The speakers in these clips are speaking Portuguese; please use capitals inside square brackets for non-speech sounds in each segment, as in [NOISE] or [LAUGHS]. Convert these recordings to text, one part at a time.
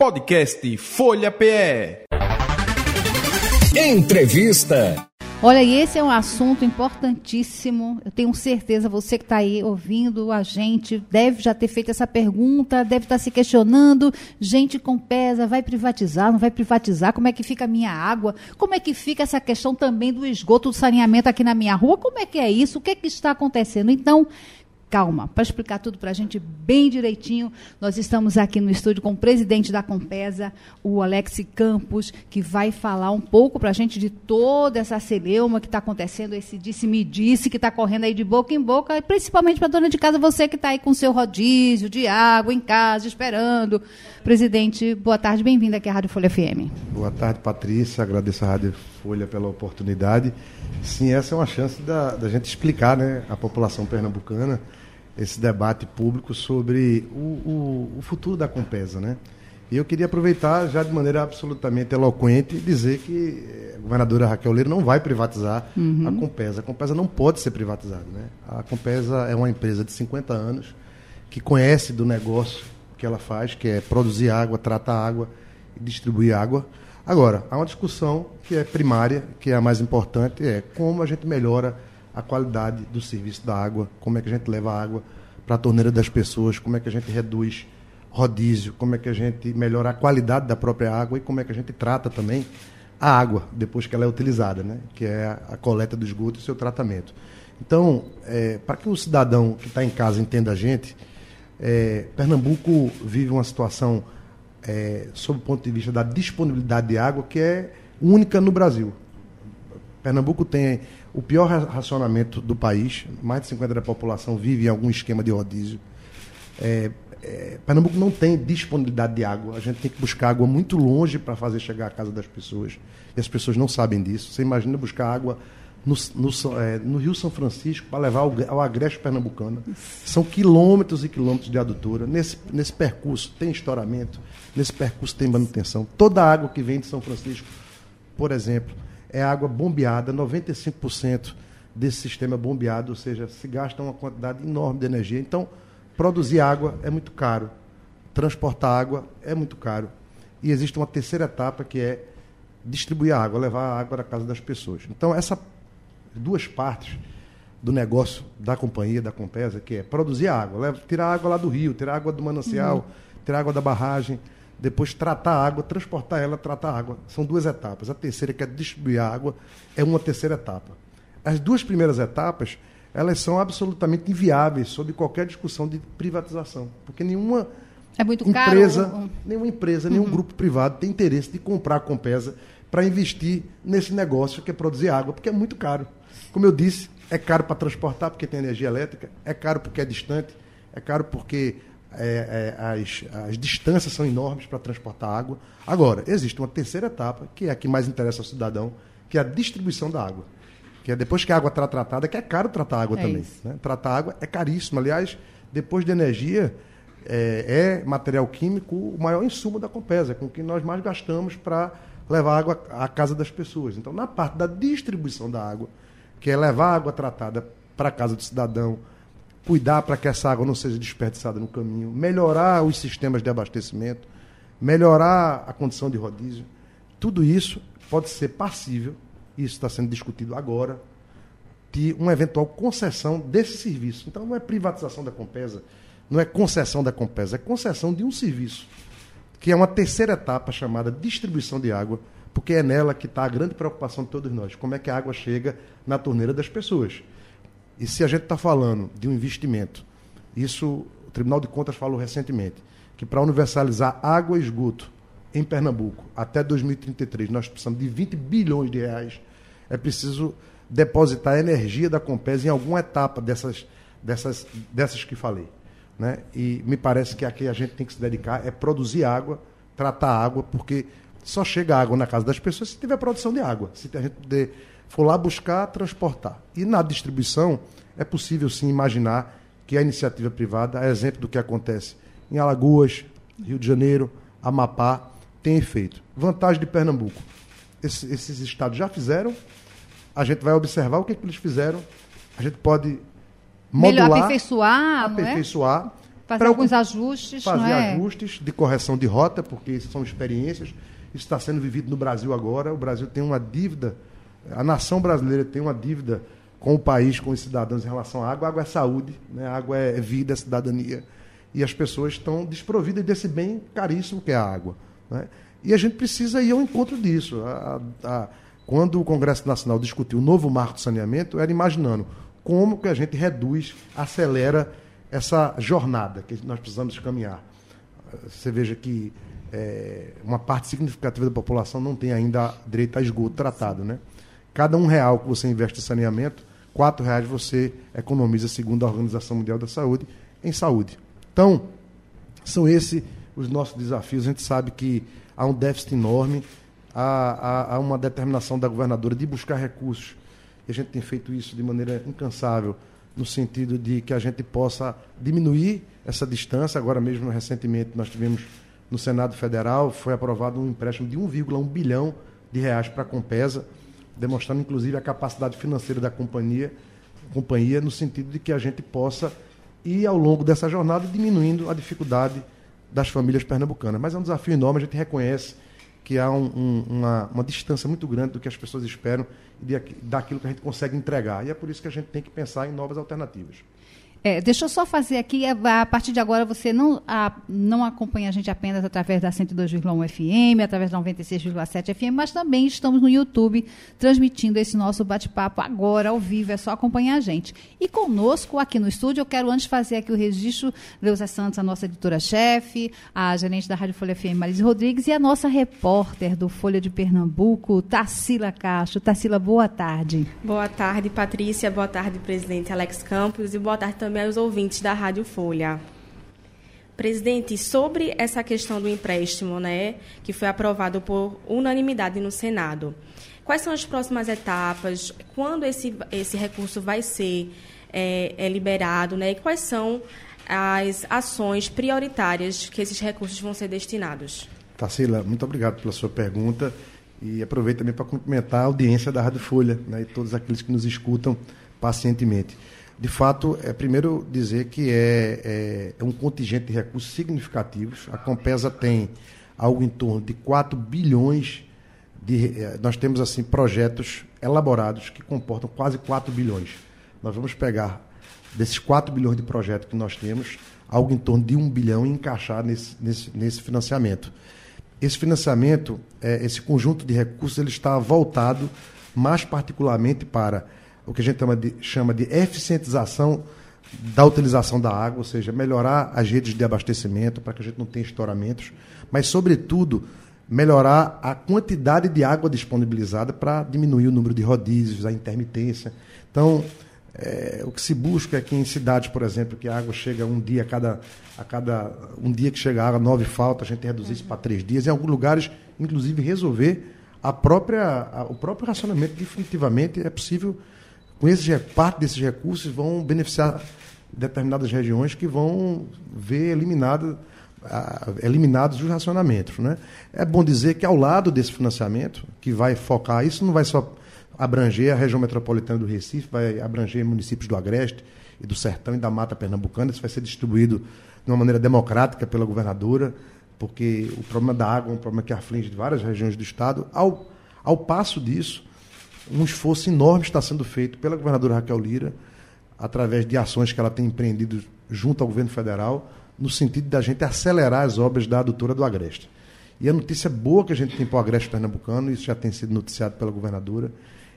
Podcast Folha PE. Entrevista. Olha, e esse é um assunto importantíssimo. Eu tenho certeza, você que está aí ouvindo a gente, deve já ter feito essa pergunta, deve estar tá se questionando. Gente com pesa, vai privatizar, não vai privatizar? Como é que fica a minha água? Como é que fica essa questão também do esgoto, do saneamento aqui na minha rua? Como é que é isso? O que, é que está acontecendo? Então, calma, para explicar tudo para a gente bem direitinho, nós estamos aqui no estúdio com o presidente da Compesa, o Alex Campos, que vai falar um pouco para a gente de toda essa celeuma que está acontecendo, esse disse-me-disse que está correndo aí de boca em boca, e principalmente para dona de casa, você que está aí com seu rodízio de água em casa, esperando. Presidente, boa tarde, bem-vindo aqui à Rádio Folha FM. Boa tarde, Patrícia, agradeço a Rádio Folha pela oportunidade. Sim, essa é uma chance da, da gente explicar né, à população pernambucana esse debate público sobre o, o, o, futuro da Compesa, né? E eu queria aproveitar já de maneira absolutamente eloquente dizer que a governadora Raquel Leira não vai privatizar uhum. a Compesa. A Compesa não pode ser privatizada, né? A Compesa é uma empresa de 50 anos que conhece do negócio que ela faz, que é produzir água, tratar água e distribuir água. Agora, há uma discussão que é primária, que é a mais importante, é como a gente melhora a qualidade do serviço da água, como é que a gente leva a água para a torneira das pessoas, como é que a gente reduz rodízio, como é que a gente melhora a qualidade da própria água e como é que a gente trata também a água depois que ela é utilizada, né? que é a, coleta do esgoto e o seu tratamento. Então, é, para que o cidadão que está em casa entenda a gente, é, Pernambuco vive uma situação, é, sob o ponto de vista da disponibilidade de água, que é única no Brasil. Pernambuco tem o pior racionamento do país, mais de 50% da população vive em algum esquema de rodízio. É, é, Pernambuco não tem disponibilidade de água. A gente tem que buscar água muito longe para fazer chegar à casa das pessoas. E as pessoas não sabem disso. Você imagina buscar água no, no, é, no Rio São Francisco para levar ao, ao agreste pernambucano. São quilômetros e quilômetros de adutora. Nesse, nesse percurso tem estouramento, nesse percurso tem manutenção. Toda a água que vem de São Francisco, por exemplo, é água bombeada, 95% desse sistema é bombeado, ou seja, se gasta uma quantidade enorme de energia. Então, produzir água é muito caro, transportar água é muito caro. E existe uma terceira etapa que é distribuir a água, levar a água à casa das pessoas. Então, essas duas partes do negócio da companhia, da Compesa, que é produzir água, tirar água lá do rio, tirar água do manancial, uhum. tirar água da barragem, depois tratar a água, transportar ela, tratar a água. São duas etapas. A terceira, que é distribuir a água, é uma terceira etapa. As duas primeiras etapas, elas são absolutamente inviáveis sob qualquer discussão de privatização, porque nenhuma é empresa, caro. nenhuma empresa, nenhum uhum. grupo privado tem interesse de comprar a Compesa para investir nesse negócio que é produzir água, porque é muito caro. Como eu disse, é caro para transportar porque tem energia elétrica, é caro porque é distante, é caro porque é, é, as, as distâncias são enormes para transportar água. Agora, existe uma terceira etapa, que é a que mais interessa ao cidadão, que é a distribuição da água. Que é depois que a água está tratada, que é caro tratar água é também. Né? Tratar água é caríssimo. Aliás, depois de energia, é, é, material químico o maior insumo da Compesa, com que nós mais gastamos para levar água à casa das pessoas. Então, na parte da distribuição da água, que é levar a água tratada para a casa do cidadão, cuidar para que essa água não seja desperdiçada no caminho, melhorar os sistemas de abastecimento, melhorar a condição de rodízio. Tudo isso pode ser passível, isso está sendo discutido agora, de uma eventual concessão desse serviço. Então não é privatização da Compesa, não é concessão da Compesa, é concessão de um serviço, que é uma terceira etapa chamada distribuição de água, porque é nela que está a grande preocupação de todos nós. Como é que a água chega na torneira das pessoas? E se a gente está falando de um investimento, isso o Tribunal de Contas falou recentemente, que para universalizar água e esgoto em Pernambuco até 2033 nós precisamos de 20 bilhões de reais, é preciso depositar a energia da Compes em alguma etapa dessas, dessas, dessas que falei. Né? E me parece que aqui a gente tem que se dedicar é produzir água, tratar água, porque só chega água na casa das pessoas se tiver produção de água, se a gente puder for lá buscar, transportar. E na distribuição, é possível sim imaginar que a iniciativa privada, a exemplo do que acontece em Alagoas, Rio de Janeiro, Amapá, tem efeito. Vantagem de Pernambuco. Esses, esses estados já fizeram, a gente vai observar o que, que eles fizeram, a gente pode modular, Melhor aperfeiçoar, aperfeiçoar não é? Fazer alguns ajustes, fazer é? ajustes de correção de rota, porque são experiências. Isso está sendo vivido no Brasil agora. O Brasil tem uma dívida, a nação brasileira tem uma dívida com o país, com os cidadãos em relação à água. A água é saúde, né? a água é vida, é cidadania. E as pessoas estão desprovidas desse bem caríssimo que é a água. Né? E a gente precisa ir ao encontro disso. A, a, quando o Congresso Nacional discutiu o novo marco de saneamento, era imaginando como que a gente reduz, acelera essa jornada que nós precisamos caminhar. Você veja que é, uma parte significativa da população não tem ainda direito a esgoto tratado, né? Cada um real que você investe em saneamento, quatro reais você economiza, segundo a Organização Mundial da Saúde, em saúde. Então, são esses os nossos desafios. A gente sabe que há um déficit enorme, há, há, há uma determinação da governadora de buscar recursos. E a gente tem feito isso de maneira incansável no sentido de que a gente possa diminuir essa distância. Agora mesmo, recentemente, nós tivemos no Senado Federal, foi aprovado um empréstimo de 1,1 bilhão de reais para a Compesa, demonstrando inclusive a capacidade financeira da companhia, companhia no sentido de que a gente possa ir ao longo dessa jornada diminuindo a dificuldade das famílias pernambucanas. Mas é um desafio enorme, a gente reconhece que há um, um, uma, uma distância muito grande do que as pessoas esperam e daquilo que a gente consegue entregar. E é por isso que a gente tem que pensar em novas alternativas. É, deixa eu só fazer aqui, é, a partir de agora você não, a, não acompanha a gente apenas através da 102,1 FM, através da 96,7 FM, mas também estamos no YouTube transmitindo esse nosso bate-papo agora, ao vivo, é só acompanhar a gente. E conosco aqui no estúdio, eu quero antes fazer aqui o registro, Leusa Santos, a nossa editora-chefe, a gerente da Rádio Folha FM, Marise Rodrigues, e a nossa repórter do Folha de Pernambuco, Tarsila Castro. Tarsila, boa tarde. Boa tarde, Patrícia, boa tarde, presidente Alex Campos, e boa tarde também também aos ouvintes da Rádio Folha. Presidente, sobre essa questão do empréstimo, né, que foi aprovado por unanimidade no Senado, quais são as próximas etapas? Quando esse, esse recurso vai ser é, é liberado? Né, e quais são as ações prioritárias que esses recursos vão ser destinados? Tarsila, muito obrigado pela sua pergunta e aproveito também para cumprimentar a audiência da Rádio Folha né, e todos aqueles que nos escutam pacientemente de fato, é primeiro dizer que é, é, é, um contingente de recursos significativos. A Compesa tem algo em torno de 4 bilhões de. É, nós temos assim projetos elaborados que comportam quase 4 bilhões. Nós vamos pegar desses 4 bilhões de projetos que nós temos, algo em torno de 1 bilhão e encaixar nesse, nesse, nesse financiamento. Esse financiamento, é, esse conjunto de recursos, ele está voltado mais particularmente para o que a gente chama de, chama de eficientização da utilização da água, ou seja, melhorar as redes de abastecimento para que a gente não tenha estouramentos, mas, sobretudo, melhorar a quantidade de água disponibilizada para diminuir o número de rodízios, a intermitência. Então, é, o que se busca é que em cidades, por exemplo, que a água chega um dia a cada, a cada um dia que chega a água, nove falta, a gente reduzir isso para três dias. Em alguns lugares, inclusive, resolver a própria, a, o próprio racionamento definitivamente é possível com esses, parte desses recursos vão beneficiar determinadas regiões que vão ver eliminado, eliminados os racionamentos. Né? É bom dizer que ao lado desse financiamento, que vai focar, isso não vai só abranger a região metropolitana do Recife, vai abranger municípios do Agreste e do Sertão e da Mata Pernambucana, isso vai ser distribuído de uma maneira democrática pela governadora, porque o problema da água é um problema que aflige várias regiões do Estado. Ao, ao passo disso, um esforço enorme está sendo feito pela governadora Raquel Lira, através de ações que ela tem empreendido junto ao governo federal, no sentido da gente acelerar as obras da adutora do Agreste. E a notícia boa que a gente tem para o Agreste Pernambucano, isso já tem sido noticiado pela governadora,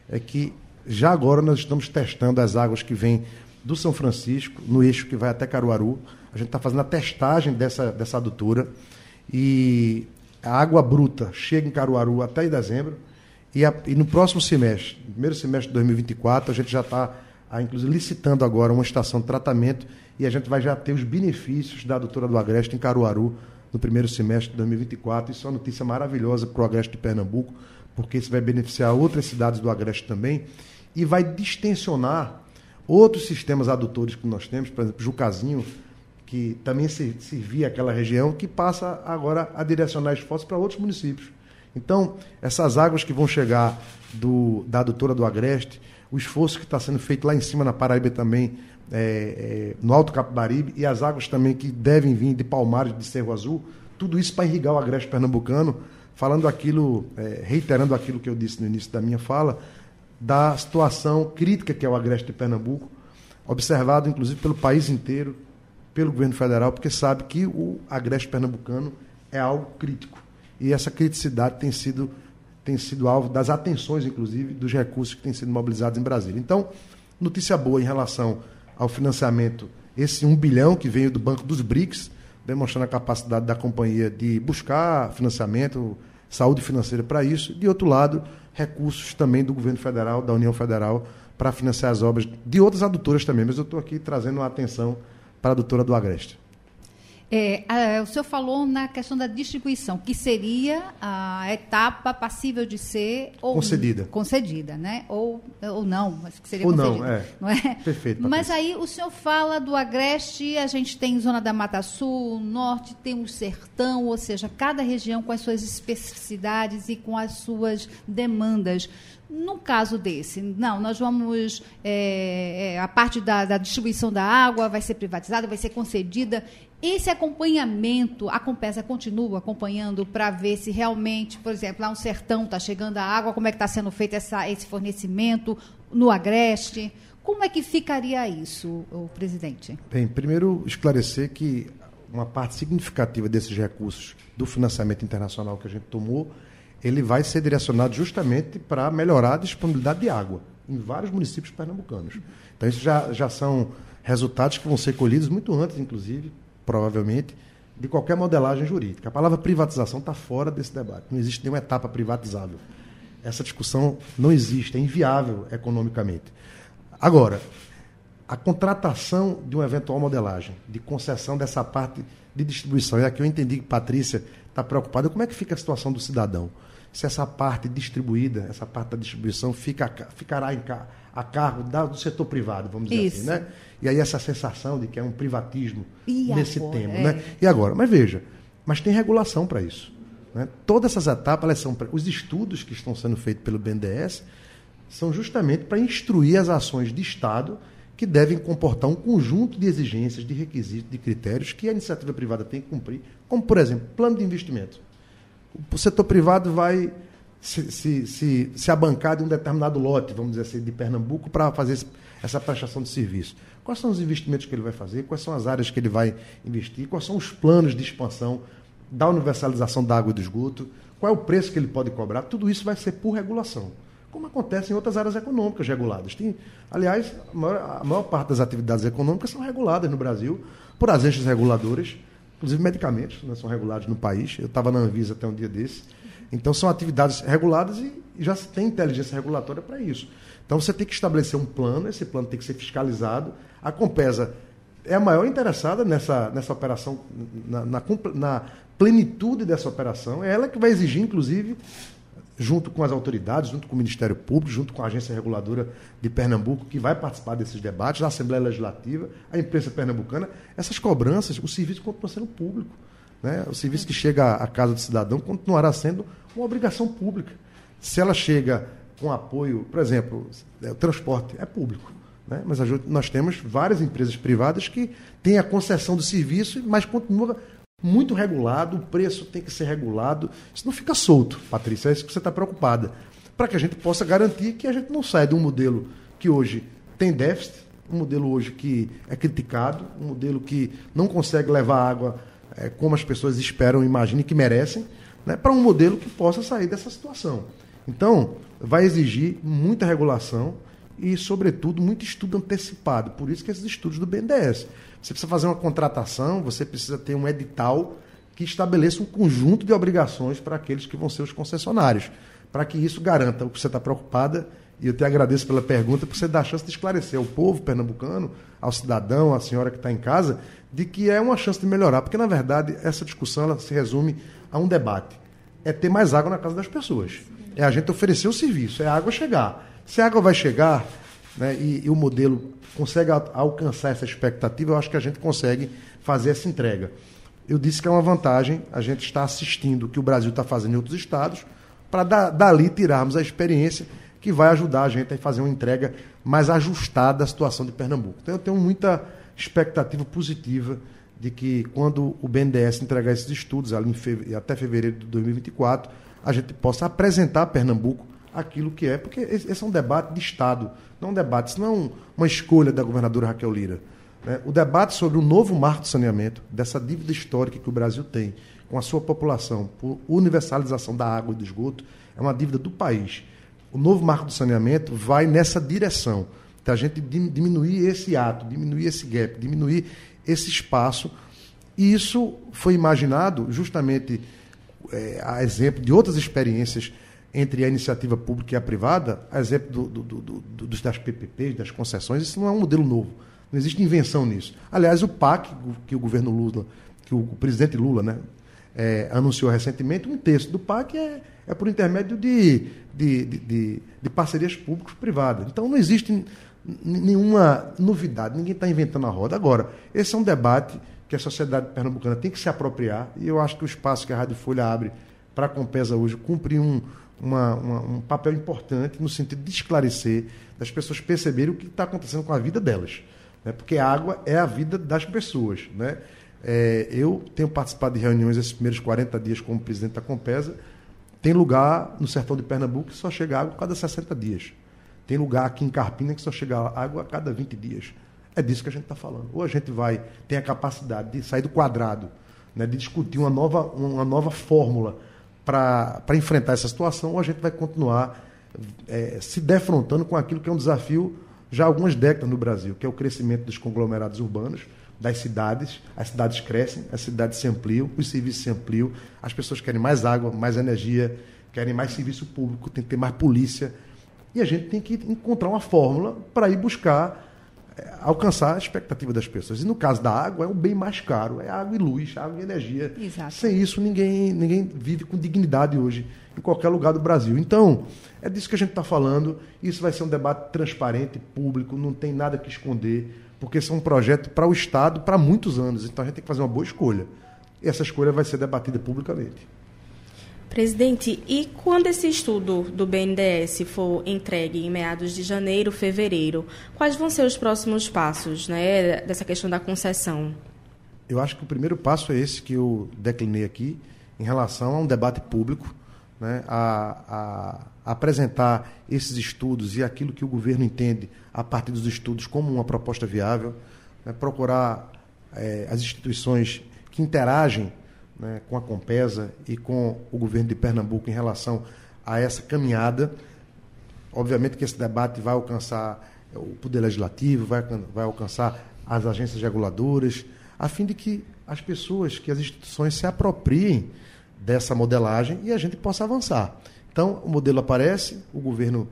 é que já agora nós estamos testando as águas que vêm do São Francisco, no eixo que vai até Caruaru. A gente está fazendo a testagem dessa, dessa adutora. E a água bruta chega em Caruaru até dezembro e, a, e no próximo semestre, no primeiro semestre de 2024, a gente já está, inclusive, licitando agora uma estação de tratamento e a gente vai já ter os benefícios da doutora do Agreste em Caruaru no primeiro semestre de 2024. Isso é uma notícia maravilhosa para o Agreste de Pernambuco, porque isso vai beneficiar outras cidades do Agreste também e vai distensionar outros sistemas adutores que nós temos, por exemplo, Jucazinho, que também servia aquela região, que passa agora a direcionar esforços para outros municípios. Então, essas águas que vão chegar do, da adutora do Agreste, o esforço que está sendo feito lá em cima na Paraíba também, é, é, no Alto Capibaribe, e as águas também que devem vir de Palmares, de Cerro Azul, tudo isso para irrigar o agreste pernambucano, falando aquilo, é, reiterando aquilo que eu disse no início da minha fala, da situação crítica que é o agreste de Pernambuco, observado inclusive pelo país inteiro, pelo governo federal, porque sabe que o agreste pernambucano é algo crítico. E essa criticidade tem sido, tem sido alvo das atenções, inclusive, dos recursos que têm sido mobilizados em Brasília. Então, notícia boa em relação ao financiamento, esse 1 bilhão que veio do Banco dos BRICS, demonstrando a capacidade da companhia de buscar financiamento, saúde financeira para isso. De outro lado, recursos também do governo federal, da União Federal, para financiar as obras de outras adutoras também. Mas eu estou aqui trazendo a atenção para a adutora do Agreste. É, a, o senhor falou na questão da distribuição, que seria a etapa passível de ser ou concedida, concedida, né? Ou, ou não, mas que seria ou concedida, não, é. não é? Perfeito. Patrícia. Mas aí o senhor fala do Agreste, a gente tem zona da Mata Sul, norte tem o sertão, ou seja, cada região com as suas especificidades e com as suas demandas. No caso desse, não, nós vamos. É, a parte da, da distribuição da água vai ser privatizada, vai ser concedida. Esse acompanhamento, a Compesa continua acompanhando para ver se realmente, por exemplo, lá no sertão está chegando a água, como é que está sendo feito essa, esse fornecimento no Agreste? Como é que ficaria isso, presidente? Bem, primeiro esclarecer que uma parte significativa desses recursos do financiamento internacional que a gente tomou, ele vai ser direcionado justamente para melhorar a disponibilidade de água em vários municípios pernambucanos. Então, isso já, já são resultados que vão ser colhidos muito antes, inclusive, provavelmente, de qualquer modelagem jurídica. A palavra privatização está fora desse debate. Não existe nenhuma etapa privatizável. Essa discussão não existe, é inviável economicamente. Agora, a contratação de uma eventual modelagem, de concessão dessa parte de distribuição, e aqui eu entendi que Patrícia está preocupada, como é que fica a situação do cidadão? Se essa parte distribuída, essa parte da distribuição, fica, ficará em, a cargo da, do setor privado, vamos dizer Isso. assim, né? E aí essa sensação de que é um privatismo E nesse agora, tema, é. né? E agora? Mas veja, mas tem regulação para isso. Né? Todas essas etapas, elas são, os estudos que estão sendo feitos pelo BNDES são justamente para instruir as ações de Estado que devem comportar um conjunto de exigências, de requisitos, de critérios que a iniciativa privada tem que cumprir, como, por exemplo, plano de investimento. O setor privado vai se, se, se, se abancar de um determinado lote, vamos dizer assim, de Pernambuco, para fazer esse, essa prestação de serviço. Quais são os investimentos que ele vai fazer? Quais são as áreas que ele vai investir? Quais são os planos de expansão da universalização da água e do esgoto? Qual é o preço que ele pode cobrar? Tudo isso vai ser por regulação, como acontece em outras áreas econômicas reguladas. Tem, aliás, a maior, a maior parte das atividades econômicas são reguladas no Brasil por agências reguladoras, inclusive medicamentos né, são regulados no país. Eu estava na Anvisa até um dia desse. Então, são atividades reguladas e já se tem inteligência regulatória para isso. Então, você tem que estabelecer um plano, esse plano tem que ser fiscalizado. A Compesa é a maior interessada nessa, nessa operação, na, na, na plenitude dessa operação. É ela que vai exigir, inclusive, junto com as autoridades, junto com o Ministério Público, junto com a Agência Reguladora de Pernambuco, que vai participar desses debates, a Assembleia Legislativa, a imprensa pernambucana, essas cobranças, o serviço continua sendo público. Né? O serviço que chega à casa do cidadão continuará sendo uma obrigação pública. Se ela chega com apoio, por exemplo, o transporte é público. Né? Mas nós temos várias empresas privadas que têm a concessão do serviço, mas continua muito regulado, o preço tem que ser regulado. Isso não fica solto, Patrícia, é isso que você está preocupada. Para que a gente possa garantir que a gente não saia de um modelo que hoje tem déficit, um modelo hoje que é criticado, um modelo que não consegue levar água é, como as pessoas esperam, imaginem que merecem, né, para um modelo que possa sair dessa situação. Então, vai exigir muita regulação e, sobretudo, muito estudo antecipado. Por isso que esses estudos do BNDES. Você precisa fazer uma contratação, você precisa ter um edital que estabeleça um conjunto de obrigações para aqueles que vão ser os concessionários, para que isso garanta o que você está preocupada. E eu te agradeço pela pergunta, porque você dá a chance de esclarecer ao povo pernambucano, ao cidadão, à senhora que está em casa, de que é uma chance de melhorar. Porque, na verdade, essa discussão ela se resume a um debate. É ter mais água na casa das pessoas. É a gente oferecer o serviço, é a água chegar. Se a água vai chegar né, e, e, o modelo consegue alcançar essa expectativa, eu acho que a gente consegue fazer essa entrega. Eu disse que é uma vantagem a gente estar assistindo o que o Brasil está fazendo em outros estados, para da, dali tirarmos a experiência que vai ajudar a gente a fazer uma entrega mais ajustada da situação de Pernambuco. Então eu tenho muita expectativa positiva de que quando o BNDES entregar esses estudos ali até fevereiro de 2024, a gente possa apresentar a Pernambuco aquilo que é, porque esse é um debate de Estado, não um debate, isso não é uma escolha da governadora Raquel Lira. Né? O debate sobre o novo marco de saneamento, dessa dívida histórica que o Brasil tem com a sua população por universalização da água e do esgoto, é uma dívida do país. O novo marco de saneamento vai nessa direção, da gente diminuir esse ato, diminuir esse gap, diminuir esse espaço. E isso foi imaginado justamente é, a exemplo de outras experiências entre a iniciativa pública e a privada, a exemplo do, do, do, dos, das PPPs, das concessões, isso não é um modelo novo. Não existe invenção nisso. Aliás, o PAC, que o governo Lula, que o presidente Lula né, é, anunciou recentemente, um terço do PAC é, é por intermédio de, de, de, de, de parcerias públicos-privadas. Então, não existe nenhuma novidade, ninguém está inventando a roda. Agora, esse é um debate que a sociedade pernambucana tem que se apropriar, e eu acho que o espaço que a Rádio Folha abre para a Compesa hoje cumprir um, uma, uma, um papel importante no sentido de esclarecer, das pessoas perceberem o que está acontecendo com a vida delas. Né? Porque a água é a vida das pessoas. Né? É, eu tenho participado de reuniões esses primeiros 40 dias como presidente da Compesa. Tem lugar no sertão de Pernambuco que só chega água a cada 60 dias. Tem lugar aqui em Carpina que só chega água a cada 20 dias. É disso que a gente está falando. Ou a gente vai ter a capacidade de sair do quadrado, né, de discutir uma nova, uma nova fórmula para enfrentar essa situação, ou a gente vai continuar é, se defrontando com aquilo que é um desafio já há algumas décadas no Brasil, que é o crescimento dos conglomerados urbanos, das cidades. As cidades crescem, as cidades se ampliam, os serviços se ampliam, as pessoas querem mais água, mais energia, querem mais serviço público, tem que ter mais polícia. E a gente tem que encontrar uma fórmula para ir buscar alcançar a expectativa das pessoas. E no caso da água, é o bem mais caro, é água e luz, água e energia. Exato. Sem isso, ninguém, ninguém vive com dignidade hoje, em qualquer lugar do Brasil. Então, é disso que a gente está falando. Isso vai ser um debate transparente, público, não tem nada que esconder, porque isso é um projeto para o Estado para muitos anos. Então, a gente tem que fazer uma boa escolha. E essa escolha vai ser debatida publicamente. Presidente, e quando esse estudo do BNDES for entregue em meados de janeiro, fevereiro, quais vão ser os próximos passos né, dessa questão da concessão? Eu acho que o primeiro passo é esse que eu declinei aqui, em relação a um debate público, né, a, a apresentar esses estudos e aquilo que o governo entende a partir dos estudos como uma proposta viável, né, procurar é, as instituições que interagem né, com a Compesa e com o governo de Pernambuco em relação a essa caminhada. Obviamente que esse debate vai alcançar o Poder Legislativo, vai, vai alcançar as agências reguladoras, a fim de que as pessoas, que as instituições se apropriem dessa modelagem e a gente possa avançar. Então, o modelo aparece, o governo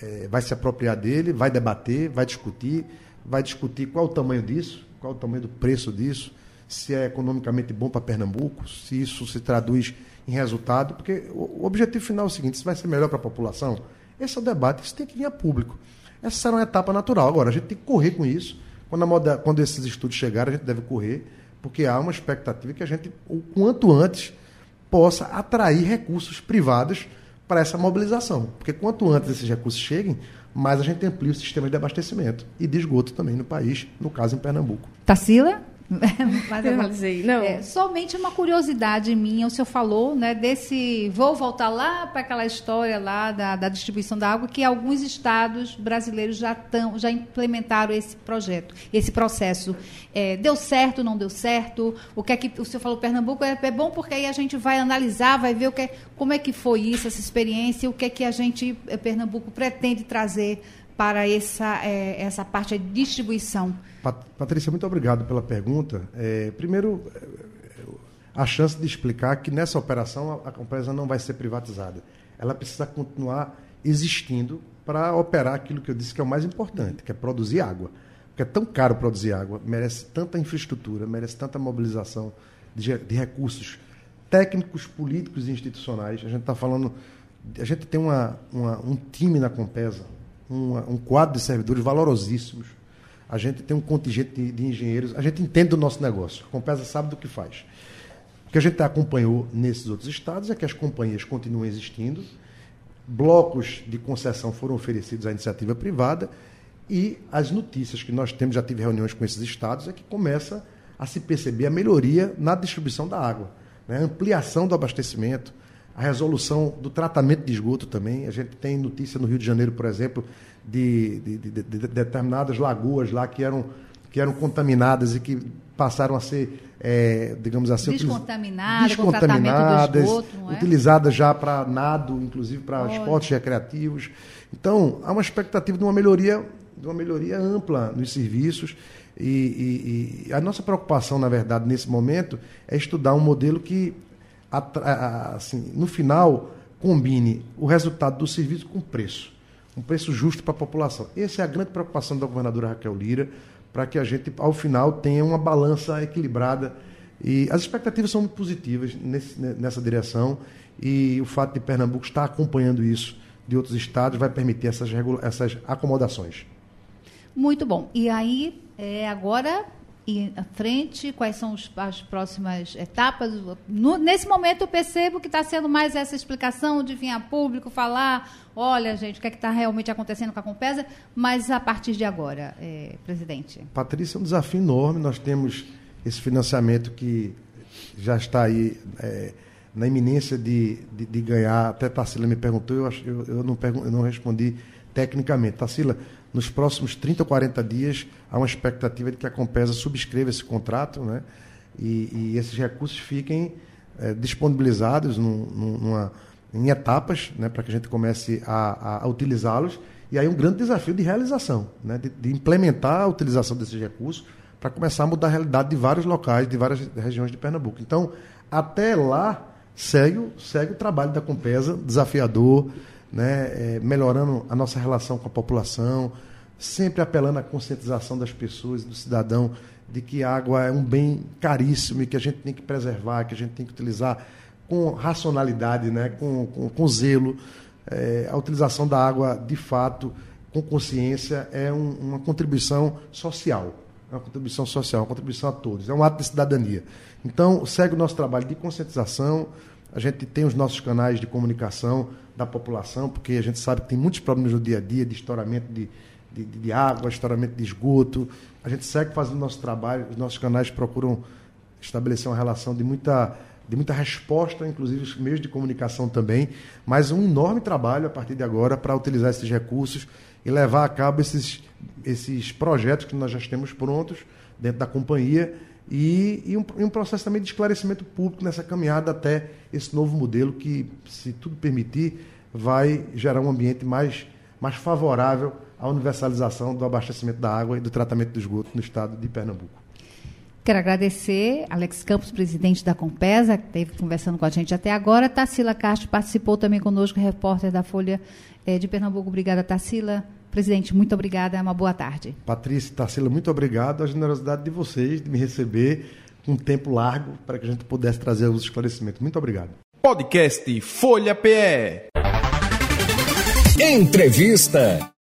é, vai se apropriar dele, vai debater, vai discutir, vai discutir qual o tamanho disso, qual o tamanho do preço disso, se é economicamente bom para Pernambuco, se isso se traduz em resultado, porque o objetivo final é o seguinte: se vai ser melhor para a população. Esse é o debate, isso tem que vir a público. Essa será uma etapa natural. Agora, a gente tem que correr com isso. Quando, moda, quando esses estudos chegarem, a gente deve correr, porque há uma expectativa que a gente, o quanto antes, possa atrair recursos privados para essa mobilização. Porque quanto antes esses recursos cheguem, mais a gente amplia o sistema de abastecimento e de esgoto também no país, no caso em Pernambuco. Tarsila? [LAUGHS] Mas eu realizei. Não. É, somente uma curiosidade minha, o senhor falou, né, desse. Vou voltar lá para aquela história lá da, da, distribuição da água, que alguns estados brasileiros já, tão, já implementaram esse projeto, esse processo. É, deu certo, não deu certo? O que é que o senhor falou Pernambuco é, é bom porque aí a gente vai analisar, vai ver o que, como é que foi isso, essa experiência, o que é que a gente, eh, Pernambuco, pretende trazer para essa, é, essa parte de distribuição. Patrícia, muito obrigado pela pergunta. É, primeiro, a chance de explicar que nessa operação a, a empresa não vai ser privatizada. Ela precisa continuar existindo para operar aquilo que eu disse que é o mais importante, que é produzir água. Porque é tão caro produzir água, merece tanta infraestrutura, merece tanta mobilização de, de recursos técnicos, políticos e institucionais. A gente está falando. A gente tem uma, uma, um time na Compesa, uma, um quadro de servidores valorosíssimos a gente tem um contingente de, de engenheiros, a gente entende o nosso negócio, a Compesa sabe do que faz. O que a gente acompanhou nesses outros estados é que as companhias continuam existindo, blocos de concessão foram oferecidos à iniciativa privada e as notícias que nós temos, já tive reuniões com esses estados, é que começa a se perceber a melhoria na distribuição da água, né? ampliação do abastecimento, a resolução do tratamento de esgoto também. A gente tem notícia no Rio de Janeiro, por exemplo, de, de, de, de determinadas lagoas lá que eram, que eram contaminadas e que passaram a ser, é, digamos assim, descontaminadas, descontaminadas esgoto, é? utilizadas já para nado, inclusive para esportes recreativos. Então, há uma expectativa de uma melhoria, de uma melhoria ampla nos serviços. E, e, e a nossa preocupação, na verdade, nesse momento, é estudar um modelo que, assim, no final, combine o resultado do serviço com o preço. Um preço justo para a população. Essa é a grande preocupação da governadora Raquel Lira para que a gente, ao final, tenha uma balança equilibrada. E as expectativas são muito positivas nesse, nessa direção e o fato de Pernambuco estar acompanhando isso de outros estados vai permitir essas, essas acomodações. Muito bom. E aí, é, agora, e à frente, quais são os, as próximas etapas? No, nesse momento eu percebo que está sendo mais essa explicação de vir a público falar, olha, gente, o que é está realmente acontecendo com a Compesa, mas a partir de agora, é, presidente. Patrícia, é um desafio enorme. Nós temos esse financiamento que já está aí é, na iminência de, de, de, ganhar. Até Tarsila me perguntou, eu, eu, eu, não, eu não respondi tecnicamente. Tarsila, nos próximos 30 ou 40 dias, há uma expectativa de que a Compesa subscreva esse contrato né? e, e esses recursos fiquem é, disponibilizados num, numa, em etapas né? para que a gente comece a, a, utilizá-los. E aí um grande desafio de realização, né? de, de implementar a utilização desses recursos para começar a mudar a realidade de vários locais, de várias regiões de Pernambuco. Então, até lá, segue, segue o trabalho da Compesa, desafiador, né, é, melhorando a nossa relação com a população, sempre apelando à conscientização das pessoas, do cidadão, de que a água é um bem caríssimo e que a gente tem que preservar, que a gente tem que utilizar com racionalidade, né, com, com, com zelo. É, a utilização da água, de fato, com consciência, é um, uma contribuição social. É uma contribuição social, uma contribuição a todos. É um ato de cidadania. Então, segue o nosso trabalho de conscientização. A gente tem os nossos canais de comunicação da população, porque a gente sabe que tem muitos problemas no dia a dia de estouramento de, de, de água, estouramento de esgoto. A gente segue fazendo nosso trabalho, os nossos canais procuram estabelecer uma relação de muita, de muita resposta, inclusive os meios de comunicação também, mas um enorme trabalho a partir de agora para utilizar esses recursos e levar a cabo esses, esses projetos que nós já temos prontos dentro da companhia e, e, um, e, um, processo também de esclarecimento público nessa caminhada até esse novo modelo que, se tudo permitir, vai gerar um ambiente mais, mais favorável à universalização do abastecimento da água e do tratamento do esgoto no estado de Pernambuco. Quero agradecer Alex Campos, presidente da Compesa, que esteve conversando com a gente até agora. Tarsila Castro participou também conosco, repórter da Folha eh, de Pernambuco. Obrigada, Tarsila. Presidente, muito obrigada. Uma boa tarde. Patrícia Tarsila, muito obrigado. A generosidade de vocês de me receber com um tempo largo para que a gente pudesse trazer os esclarecimentos. Muito obrigado. Podcast Folha PE. Entrevista.